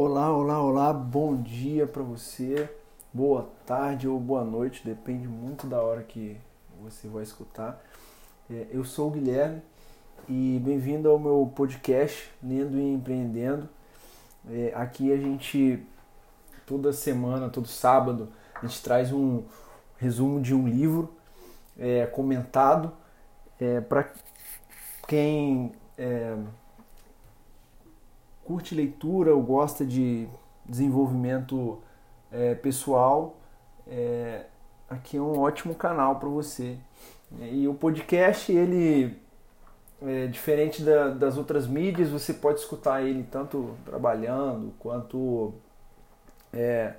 Olá, olá, olá, bom dia para você, boa tarde ou boa noite, depende muito da hora que você vai escutar. É, eu sou o Guilherme e bem-vindo ao meu podcast Lendo e Empreendendo. É, aqui a gente, toda semana, todo sábado, a gente traz um resumo de um livro é, comentado para quem curte leitura ou gosta de desenvolvimento é, pessoal, é, aqui é um ótimo canal para você. E o podcast, ele é diferente da, das outras mídias, você pode escutar ele tanto trabalhando quanto é,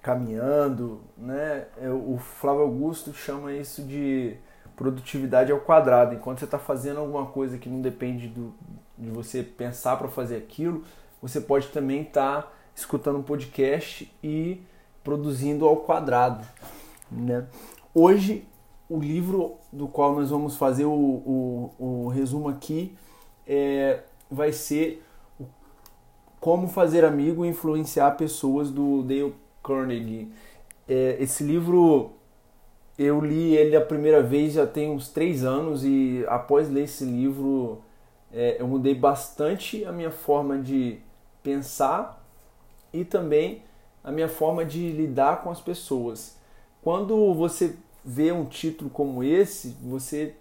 caminhando, né? É, o Flávio Augusto chama isso de produtividade ao quadrado. Enquanto você está fazendo alguma coisa que não depende do, de você pensar para fazer aquilo, você pode também estar tá escutando um podcast e produzindo ao quadrado. Né? Hoje, o livro do qual nós vamos fazer o, o, o resumo aqui é, vai ser Como Fazer Amigo e Influenciar Pessoas, do Dale Carnegie. É, esse livro eu li ele a primeira vez já tem uns três anos e após ler esse livro é, eu mudei bastante a minha forma de pensar e também a minha forma de lidar com as pessoas. Quando você vê um título como esse, você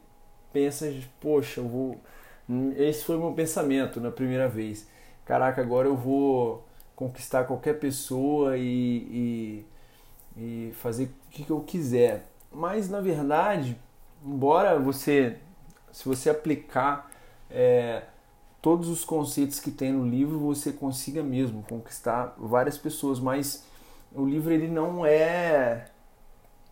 pensa, poxa, eu vou. Esse foi o meu pensamento na primeira vez. Caraca, agora eu vou conquistar qualquer pessoa e, e, e fazer o que eu quiser. Mas na verdade, embora você, se você aplicar é, todos os conceitos que tem no livro, você consiga mesmo conquistar várias pessoas. Mas o livro ele não é,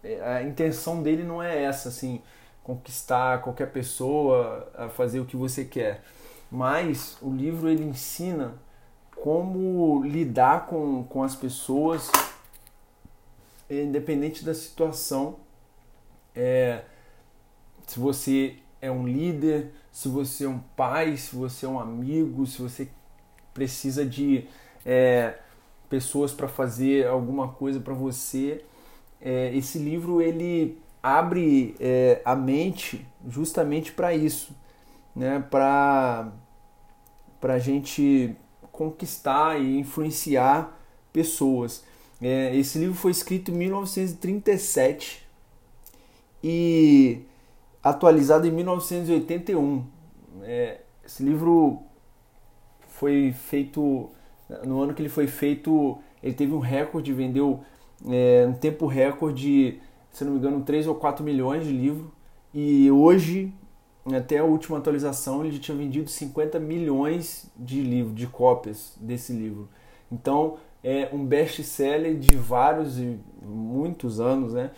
é a intenção dele não é essa, assim, conquistar qualquer pessoa a fazer o que você quer. Mas o livro ele ensina como lidar com, com as pessoas, independente da situação é, se você é um líder, se você é um pai, se você é um amigo, se você precisa de é, pessoas para fazer alguma coisa para você. É, esse livro ele abre é, a mente justamente para isso, né? para a gente conquistar e influenciar pessoas. É, esse livro foi escrito em 1937 e atualizado em 1981. É, esse livro foi feito no ano que ele foi feito, ele teve um recorde, vendeu é, um tempo recorde, se não me engano, 3 ou 4 milhões de livros. E hoje, até a última atualização, ele tinha vendido 50 milhões de livros, de cópias desse livro. Então, é um best-seller de vários e muitos anos, né?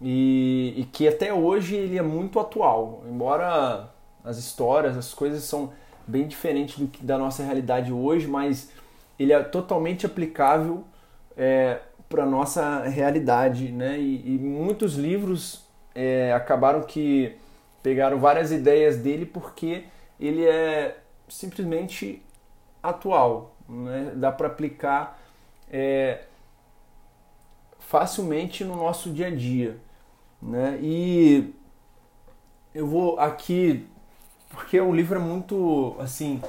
e, e, que até hoje ele é muito atual, embora as histórias, as coisas são bem diferentes do que da nossa realidade hoje, mas ele é totalmente aplicável é, para nossa realidade, né? E, e muitos livros é, acabaram que pegaram várias ideias dele porque ele é simplesmente atual, né? Dá para aplicar é, facilmente no nosso dia a dia. Né? E eu vou aqui, porque o livro é muito, assim,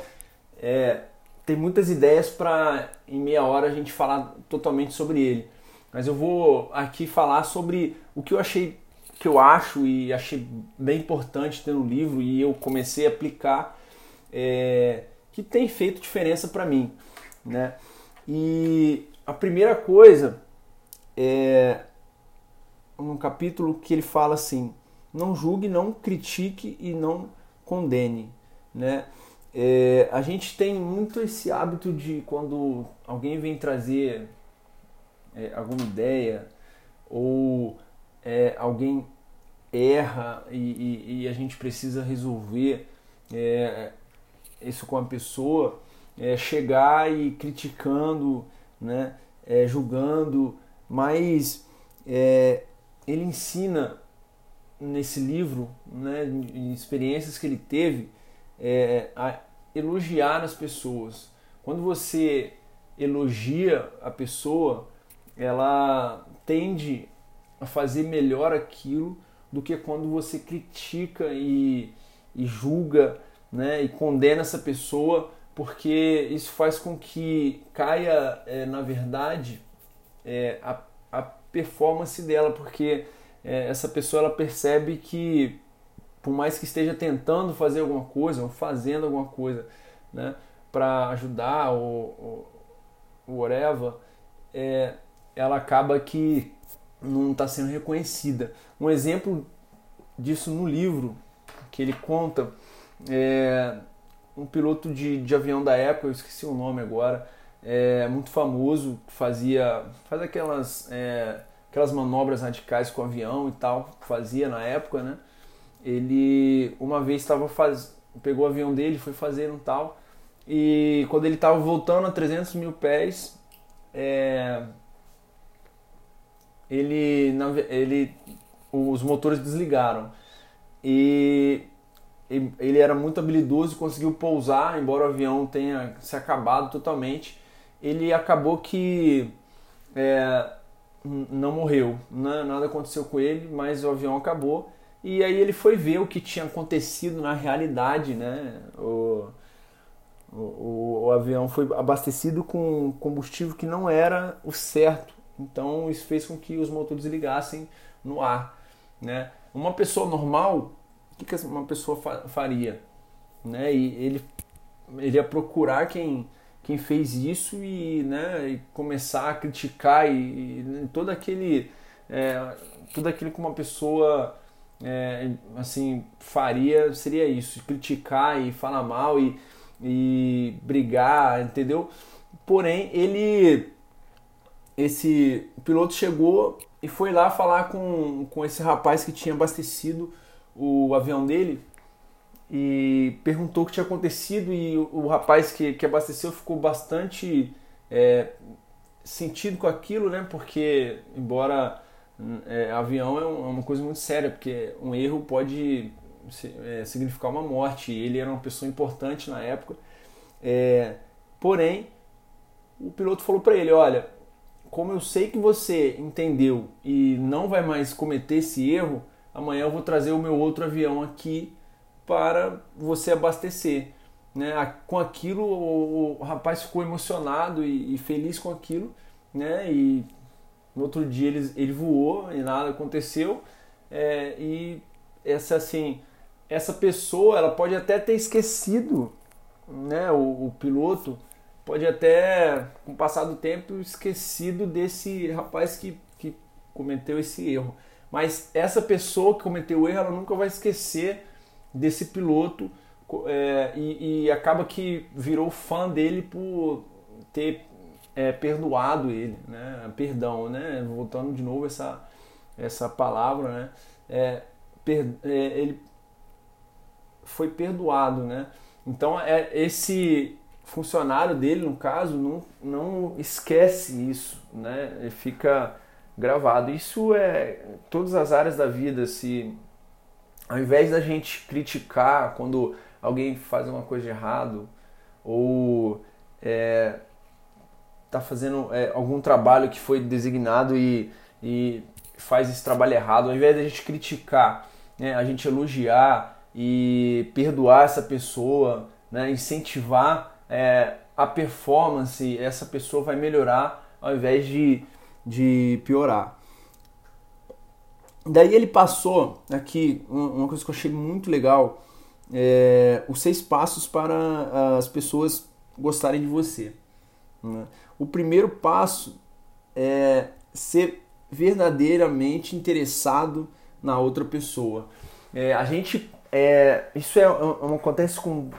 é, tem muitas ideias para em meia hora a gente falar totalmente sobre ele. Mas eu vou aqui falar sobre o que eu achei, que eu acho e achei bem importante ter no livro e eu comecei a aplicar, é, que tem feito diferença para mim, né? E a primeira coisa é um capítulo que ele fala assim: não julgue, não critique e não condene, né? É, a gente tem muito esse hábito de quando alguém vem trazer é, alguma ideia ou é, alguém erra e, e, e, a gente precisa resolver é, isso com a pessoa, é, chegar e criticando, né, é, julgando, mas ele ensina nesse livro, né, experiências que ele teve, é, a elogiar as pessoas. Quando você elogia a pessoa, ela tende a fazer melhor aquilo do que quando você critica e, e julga né, e condena essa pessoa, porque isso faz com que caia, é, na verdade, é, a, a performance dela, porque é, essa pessoa ela percebe que por mais que esteja tentando fazer alguma coisa ou fazendo alguma coisa né, para ajudar ou, ou whatever, é, ela acaba que não está sendo reconhecida. Um exemplo disso no livro que ele conta é um piloto de, de avião da época, eu esqueci o nome agora, é, muito famoso, fazia faz aquelas é, aquelas manobras radicais com o avião e tal, fazia na época, né? Ele uma vez estava faz pegou o avião dele, foi fazer um tal e quando ele estava voltando a 300 mil pés, é, ele, ele, os motores desligaram e ele era muito habilidoso, conseguiu pousar, embora o avião tenha se acabado totalmente. Ele acabou que é, não morreu, né? nada aconteceu com ele, mas o avião acabou. E aí ele foi ver o que tinha acontecido na realidade, né? O, o, o, avião foi abastecido com combustível que não era o certo. Então isso fez com que os motores ligassem no ar. Né? Uma pessoa normal, o que, uma pessoa faria? Né? E ele, ele ia procurar quem, quem fez isso e, né, e começar a criticar e, e todo aquele é, tudo aquilo que uma pessoa é, assim faria seria isso criticar e falar mal e e brigar, entendeu? Porém, ele esse piloto chegou e foi lá falar com, com esse rapaz que tinha abastecido o avião dele e perguntou o que tinha acontecido e o, o rapaz que, que abasteceu ficou bastante é, sentido com aquilo, né? Porque embora é, avião é, um, é uma coisa muito séria, porque um erro pode é, significar uma morte. Ele era uma pessoa importante na época. É, porém, o piloto falou para ele: Olha, como eu sei que você entendeu e não vai mais cometer esse erro, amanhã eu vou trazer o meu outro avião aqui para você abastecer. Né? Com aquilo, o, rapaz ficou emocionado e, e, feliz com aquilo, né? E no outro dia ele, ele voou e nada aconteceu. É, e essa assim essa pessoa ela pode até ter esquecido, né, o, o piloto pode até, com o passar do tempo, esquecido desse rapaz que, que cometeu esse erro. Mas essa pessoa que cometeu o erro, ela nunca vai esquecer desse piloto é, e, e, acaba que virou fã dele por ter é, perdoado ele, né? Perdão, né? Voltando de novo essa essa palavra, né? É, per, é, ele foi perdoado, né? Então é esse funcionário dele, no caso, não, não esquece isso, né? Ele fica gravado. Isso é todas as áreas da vida. Se ao invés da gente criticar quando alguém faz uma coisa de errado ou é, tá fazendo é, algum trabalho que foi designado e, e faz esse trabalho errado, ao invés da gente criticar, né, a gente elogiar e perdoar essa pessoa, né, incentivar é, a performance, essa pessoa vai melhorar ao invés de, de piorar. Daí ele passou aqui uma coisa que eu achei muito legal, é, os seis passos para as pessoas gostarem de você. Né? O primeiro passo é ser verdadeiramente interessado na outra pessoa. É, a gente é, isso é, é, acontece com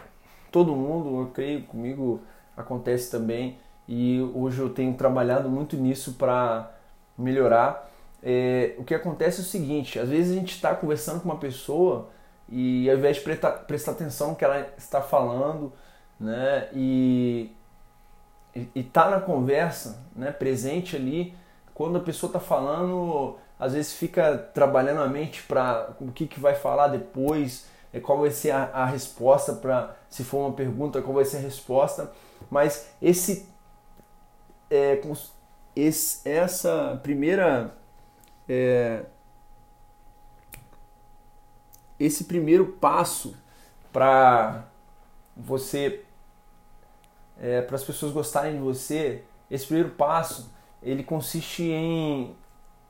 todo mundo, eu creio comigo acontece também e hoje eu tenho trabalhado muito nisso para melhorar. É, o que acontece é o seguinte: às vezes a gente está conversando com uma pessoa e ao invés de prestar, prestar atenção no que ela está falando, né, e está na conversa, né, presente ali, quando a pessoa está falando, às vezes fica trabalhando a mente para o que, que vai falar depois, é, qual vai ser a, a resposta para, se for uma pergunta, qual vai ser a resposta. Mas esse é, esse, essa primeira é, esse primeiro passo para você é, para as pessoas gostarem de você esse primeiro passo ele consiste em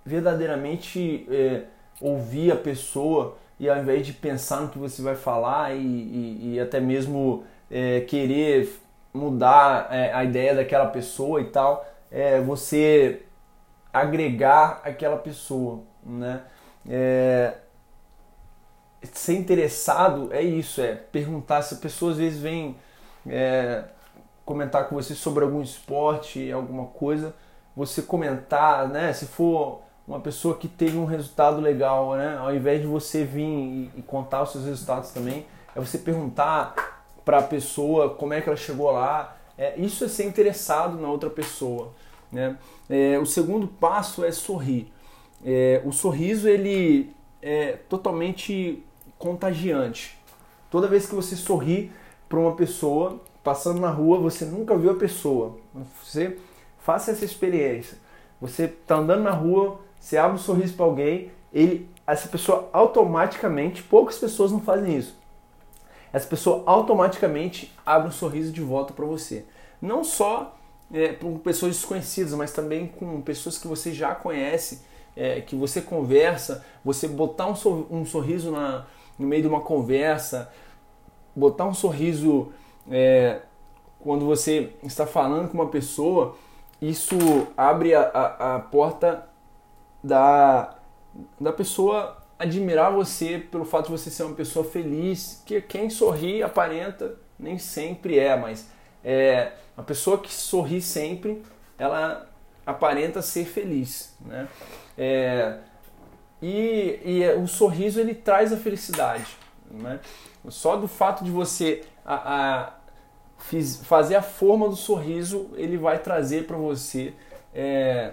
verdadeiramente é, ouvir a pessoa e ao invés de pensar no que você vai falar e, e, e até mesmo é, querer mudar é, a ideia daquela pessoa e tal, é, você agregar aquela pessoa, né? É, ser interessado é isso, é perguntar se a pessoa às vezes vem é, comentar com você sobre algum esporte, alguma coisa, você comentar, né? Se for uma pessoa que teve um resultado legal, né? Ao invés de você vir e, e contar os seus resultados também, é você perguntar para a pessoa como é que ela chegou lá. É, isso é ser interessado na outra pessoa, né? É, o segundo passo é sorrir. É, o sorriso ele é totalmente contagiante. Toda vez que você sorri para uma pessoa passando na rua, você nunca viu a pessoa. Você faça essa experiência. Você está andando na rua, você abre um sorriso para alguém, ele, essa pessoa automaticamente, poucas pessoas não fazem isso. Essa pessoa automaticamente abre um sorriso de volta para você. Não só é, com pessoas desconhecidas, mas também com pessoas que você já conhece, é, que você conversa, você botar um, sor um sorriso na, no meio de uma conversa, botar um sorriso é, quando você está falando com uma pessoa, isso abre a, a, a porta da, da pessoa admirar você pelo fato de você ser uma pessoa feliz, que quem sorri aparenta, nem sempre é, mas é, a pessoa que sorri sempre, ela aparenta ser feliz, né? É, e, e o sorriso ele traz a felicidade, né? Só do fato de você a, a fiz, fazer a forma do sorriso, ele vai trazer para você é,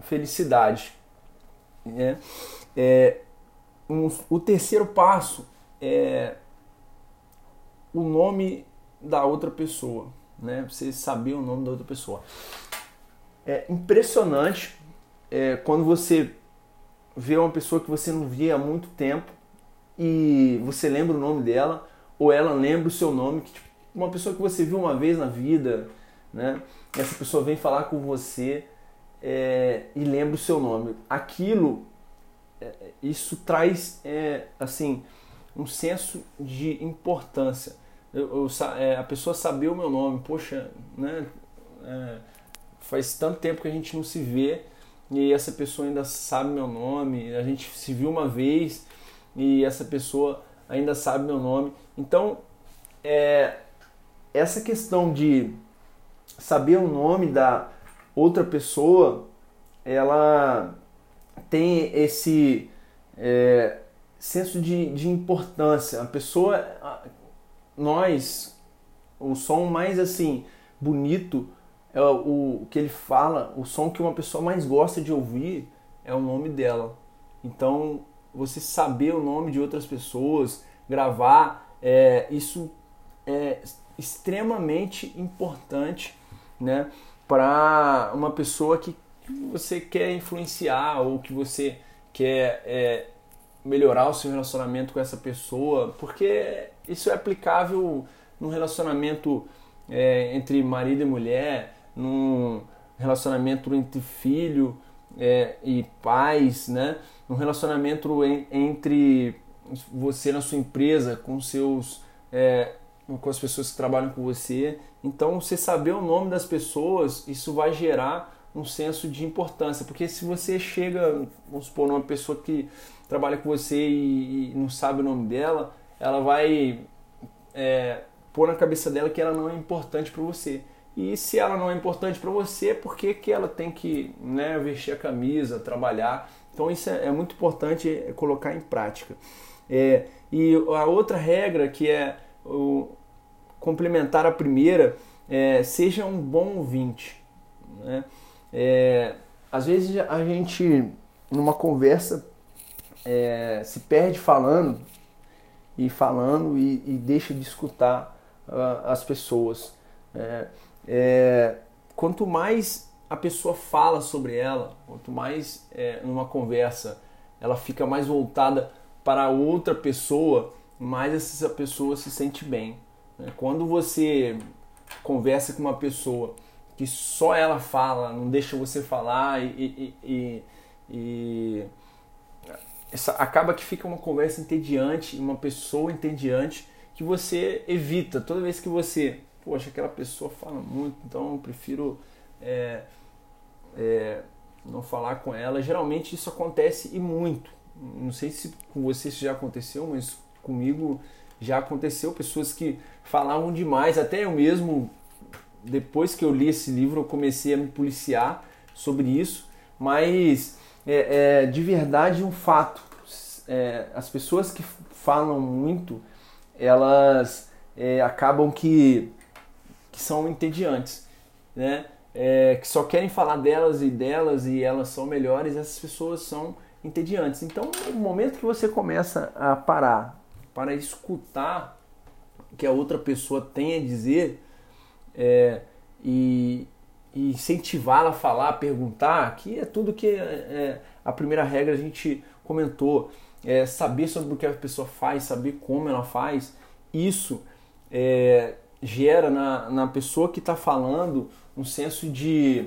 felicidade. Né? É, um, o terceiro passo é o nome da outra pessoa, né? Você saber o nome da outra pessoa. É impressionante é, quando você vê uma pessoa que você não via há muito tempo e você lembra o nome dela ou ela lembra o seu nome, que tipo, uma pessoa que você viu uma vez na vida, né? Essa pessoa vem falar com você é, e lembra o seu nome. Aquilo, isso traz, é, assim, um senso de importância. Eu, eu, é, a pessoa saber o meu nome, poxa, né? É, faz tanto tempo que a gente não se vê e essa pessoa ainda sabe meu nome. A gente se viu uma vez e essa pessoa ainda sabe meu nome. Então, é, essa questão de saber o nome da outra pessoa, ela tem esse é, senso de, de importância. A pessoa, nós, o som mais assim bonito é o, o que ele fala, o som que uma pessoa mais gosta de ouvir é o nome dela. Então, você saber o nome de outras pessoas, gravar, é, isso é extremamente importante né, para uma pessoa que você quer influenciar ou que você quer é, melhorar o seu relacionamento com essa pessoa, porque isso é aplicável num relacionamento é, entre marido e mulher, num relacionamento entre filho é, e pais, né? num relacionamento en, entre você na sua empresa com seus é, com as pessoas que trabalham com você. Então, você saber o nome das pessoas, isso vai gerar um senso de importância, porque se você chega, vamos supor, numa pessoa que trabalha com você e, não sabe o nome dela, ela vai é, pôr na cabeça dela que ela não é importante para você. E se ela não é importante para você, por que, que ela tem que né, vestir a camisa, trabalhar? Então isso é, é muito importante é, colocar em prática. É, e a outra regra que é o, complementar a primeira, é, seja um bom ouvinte. Né? É, às vezes a gente, numa conversa, é, se perde falando e falando e, e deixa de escutar uh, as pessoas. É, é, quanto mais a pessoa fala sobre ela, quanto mais é, numa conversa ela fica mais voltada para outra pessoa, mais essa pessoa se sente bem. Né? Quando você conversa com uma pessoa que só ela fala, não deixa você falar e, e, e, e essa, acaba que fica uma conversa entediante, uma pessoa entediante que você evita. Toda vez que você, poxa, aquela pessoa fala muito, então eu prefiro é, é, não falar com ela. Geralmente isso acontece e muito. Não sei se com você isso já aconteceu, mas comigo já aconteceu. Pessoas que falavam demais, até eu mesmo depois que eu li esse livro, eu comecei a me policiar sobre isso, mas é, é de verdade um fato. É, as pessoas que falam muito, elas é, acabam que, que são entediantes, né? É, que só querem falar delas e delas e elas são melhores, essas pessoas são entediantes. Então, no momento que você começa a parar para escutar o que a outra pessoa tem a dizer, é, e, e incentivá-la a falar, a perguntar, que é tudo que é, é, a primeira regra a gente comentou. É saber sobre o que a pessoa faz, saber como ela faz, isso é, gera na, na pessoa que está falando um senso de,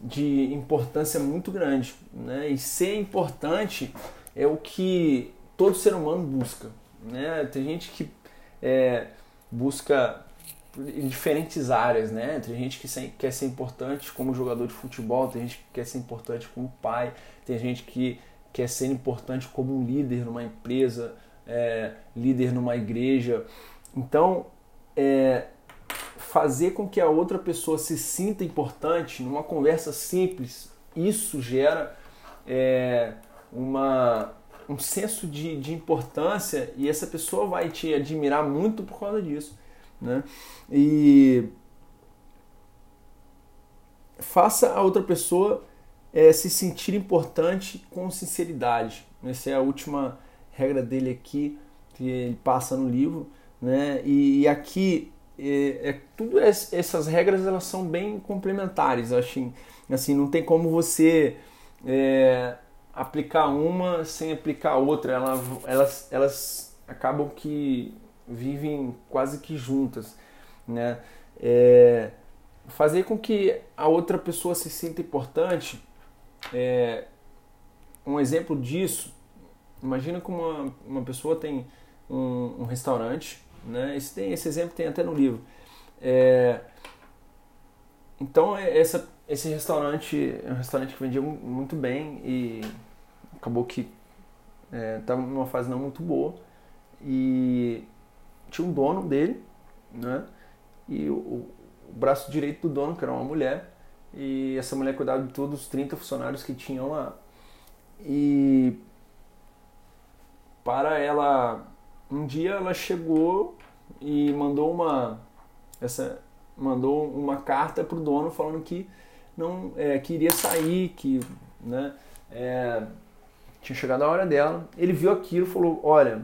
de importância muito grande. Né? E ser importante é o que todo ser humano busca. Né? Tem gente que é, busca em diferentes áreas, né? Tem gente que quer ser importante como jogador de futebol, tem gente que quer ser importante como pai, tem gente que quer ser importante como um líder numa empresa, é, líder numa igreja. Então, é, fazer com que a outra pessoa se sinta importante numa conversa simples, isso gera é, uma, um senso de, de importância e essa pessoa vai te admirar muito por causa disso. Né? E faça a outra pessoa é, se sentir importante com sinceridade. Essa é a última regra dele aqui, que ele passa no livro. Né? E, e aqui, é, é, tudo essas regras elas são bem complementares. Assim, assim não tem como você é, aplicar uma sem aplicar outra. Ela, elas, elas acabam que vivem quase que juntas, né? É, fazer com que a outra pessoa se sinta importante. É, um exemplo disso, imagina que uma, uma pessoa tem um, um restaurante, né? Esse, tem, esse exemplo tem até no livro. É, então é, essa, esse restaurante é um restaurante que vendia muito bem e acabou que estava é, numa fase não muito boa e tinha um dono dele, né? E o, o, braço direito do dono, que era uma mulher, e essa mulher cuidava de todos os 30 funcionários que tinham lá. E para ela, um dia ela chegou e mandou uma essa mandou uma carta para o dono falando que não é, queria sair, que né, é, tinha chegado a hora dela. Ele viu aquilo e falou: Olha,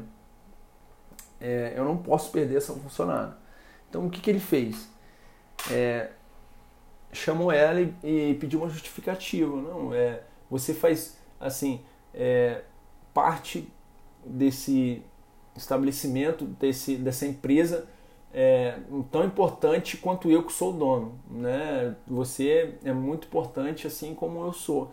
é, eu não posso perder essa funcionária. Então o que, que ele fez? É, chamou ela e, e, pediu uma justificativa. Não, é, você faz assim é, parte desse estabelecimento, desse, dessa empresa é, tão importante quanto eu que sou o dono. Né? Você é muito importante assim como eu sou.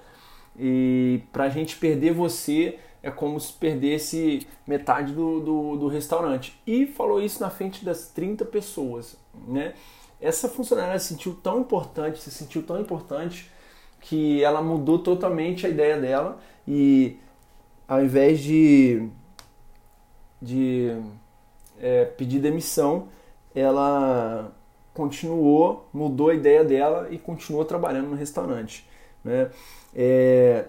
E para a gente perder você é como se perdesse metade do, do, do, restaurante. E falou isso na frente das 30 pessoas. Né? Essa funcionária se sentiu tão importante, se sentiu tão importante que ela mudou totalmente a ideia dela e ao invés de, de é, pedir demissão, ela continuou, mudou a ideia dela e continuou trabalhando no restaurante. Né? É,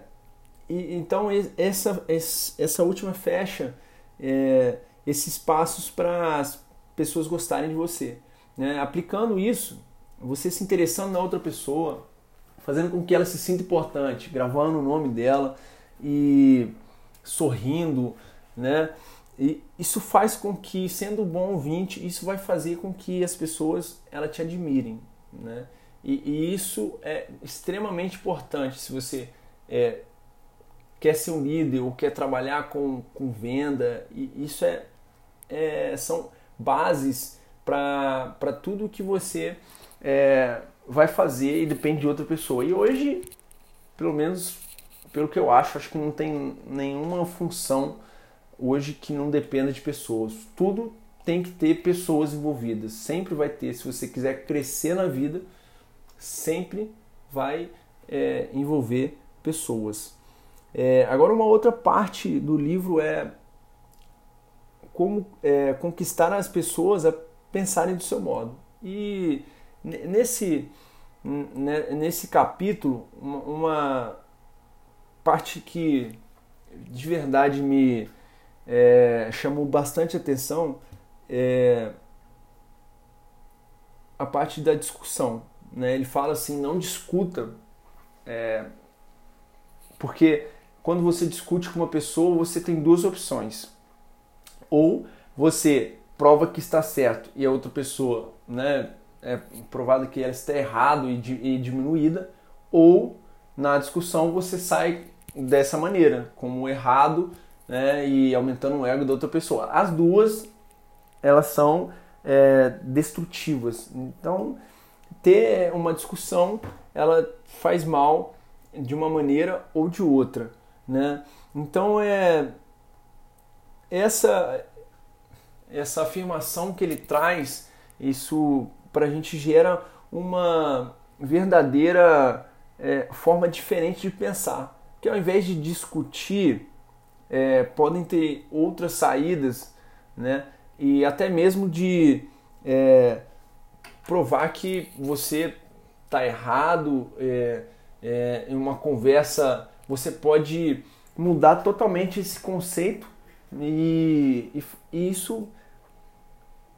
e, então essa, essa última fecha é, esses passos para as pessoas gostarem de você. Né? Aplicando isso, você se interessando na outra pessoa, fazendo com que ela se sinta importante, gravando o nome dela e sorrindo, né? E isso faz com que, sendo bom ouvinte, isso vai fazer com que as pessoas ela te admirem, né? E, e isso é extremamente importante se você é, quer ser um líder ou quer trabalhar com, com venda. E isso é, é são bases para tudo que você é, vai fazer e depende de outra pessoa. E hoje, pelo menos pelo que eu acho, acho que não tem nenhuma função hoje que não dependa de pessoas. Tudo tem que ter pessoas envolvidas. Sempre vai ter. Se você quiser crescer na vida, sempre vai é, envolver pessoas. É, agora, uma outra parte do livro é como é, conquistar as pessoas a pensarem do seu modo. E nesse, nesse capítulo, uma parte que de verdade me é, chamou bastante atenção é a parte da discussão. Né? Ele fala assim: não discuta, é, porque quando você discute com uma pessoa, você tem duas opções. Ou você prova que está certo e a outra pessoa né, é provado que ela está errado e, e diminuída, ou na discussão você sai dessa maneira, como errado né, e aumentando o ego da outra pessoa. As duas elas são é, destrutivas. Então, ter uma discussão ela faz mal de uma maneira ou de outra, né? Então é essa essa afirmação que ele traz, isso para a gente gera uma verdadeira é, forma diferente de pensar. Que ao invés de discutir, é, podem ter outras saídas, né? E até mesmo de é, provar que você está errado é, é, em uma conversa, você pode mudar totalmente esse conceito e, e, e isso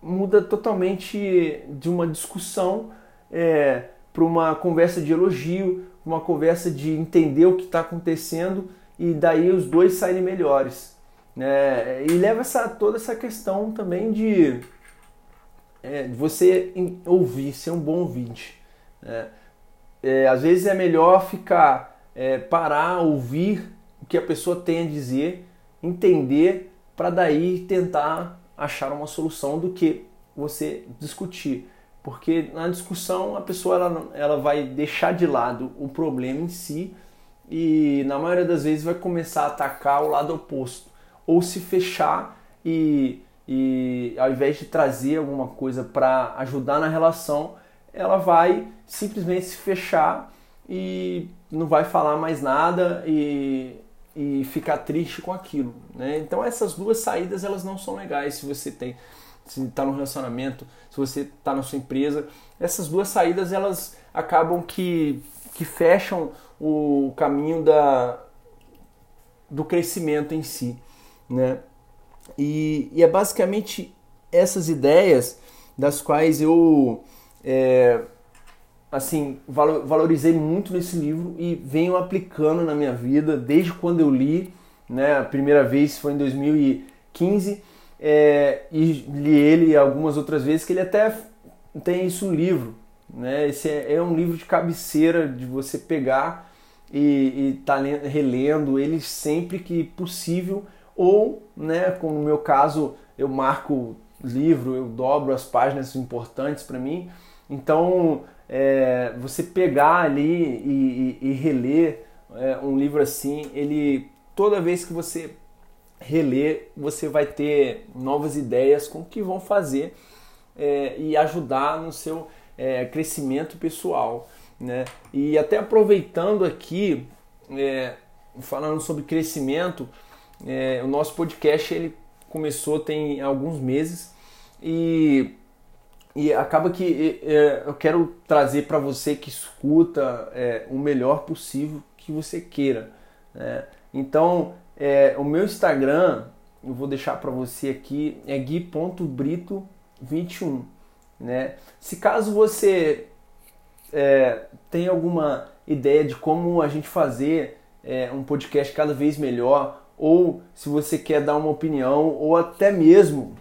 muda totalmente de uma discussão é, para uma conversa de elogio, uma conversa de entender o que está acontecendo e daí os dois saírem melhores. É, e leva essa, toda essa questão também de, é, você ouvir, ser um bom ouvinte. Né? É, às vezes é melhor ficar, é, parar, ouvir o que a pessoa tem a dizer, entender, para daí tentar achar uma solução do que você discutir. Porque na discussão a pessoa ela, ela vai deixar de lado o problema em si e na maioria das vezes vai começar a atacar o lado oposto ou se fechar e, e ao invés de trazer alguma coisa para ajudar na relação, ela vai simplesmente se fechar e não vai falar mais nada e, e ficar triste com aquilo. Né? Então essas duas saídas elas não são legais se você tem se está no relacionamento, se você está na sua empresa, essas duas saídas elas acabam que, que fecham o caminho da, do crescimento em si né? E, e é basicamente essas ideias das quais eu é, assim valorizei muito nesse livro e venho aplicando na minha vida desde quando eu li, né? A primeira vez foi em 2015 é, e li ele algumas outras vezes que ele até tem isso um livro, né? Esse é, é um livro de cabeceira de você pegar e estar tá relendo ele sempre que possível ou, né, como no meu caso, eu marco livro, eu dobro as páginas importantes para mim. Então, é, você pegar ali e, e, e reler é, um livro assim, ele toda vez que você reler, você vai ter novas ideias com que vão fazer é, e ajudar no seu é, crescimento pessoal. Né? E até aproveitando aqui, é, falando sobre crescimento, é, o nosso podcast ele começou tem alguns meses e, e acaba que é, eu quero trazer para você que escuta é, o melhor possível que você queira. Né? Então, é, o meu Instagram, eu vou deixar para você aqui, é gui.brito21. Né? Se caso você é, tem alguma ideia de como a gente fazer é, um podcast cada vez melhor, ou se você quer dar uma opinião, ou até mesmo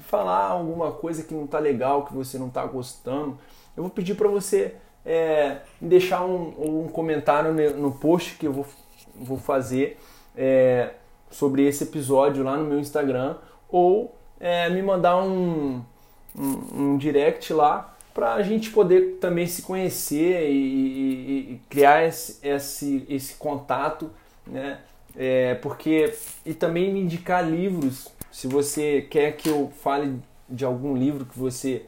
falar alguma coisa que não está legal, que você não está gostando, eu vou pedir para você é, deixar um, um, comentário no post que eu vou, vou fazer é, sobre esse episódio lá no meu Instagram ou é, me mandar um, um, um direct lá para a gente poder também se conhecer e, e, e criar esse, esse, esse, contato, né? É, porque e também me indicar livros. Se você quer que eu fale de algum livro que você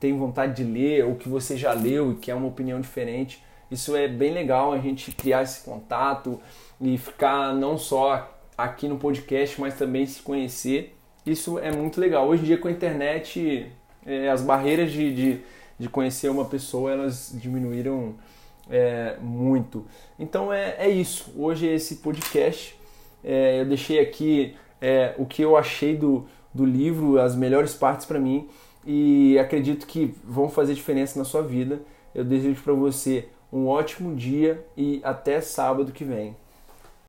tem vontade de ler ou que você já leu e quer uma opinião diferente, isso é bem legal a gente criar esse contato e ficar não só aqui no podcast, mas também se conhecer. Isso é muito legal. Hoje em dia com a internet é, as barreiras de, de, de, conhecer uma pessoa elas diminuíram é, muito. Então é, é isso. Hoje esse podcast é, eu deixei aqui é, o que eu achei do, do livro, as melhores partes para mim e acredito que vão fazer diferença na sua vida. Eu desejo para você um ótimo dia e até sábado que vem.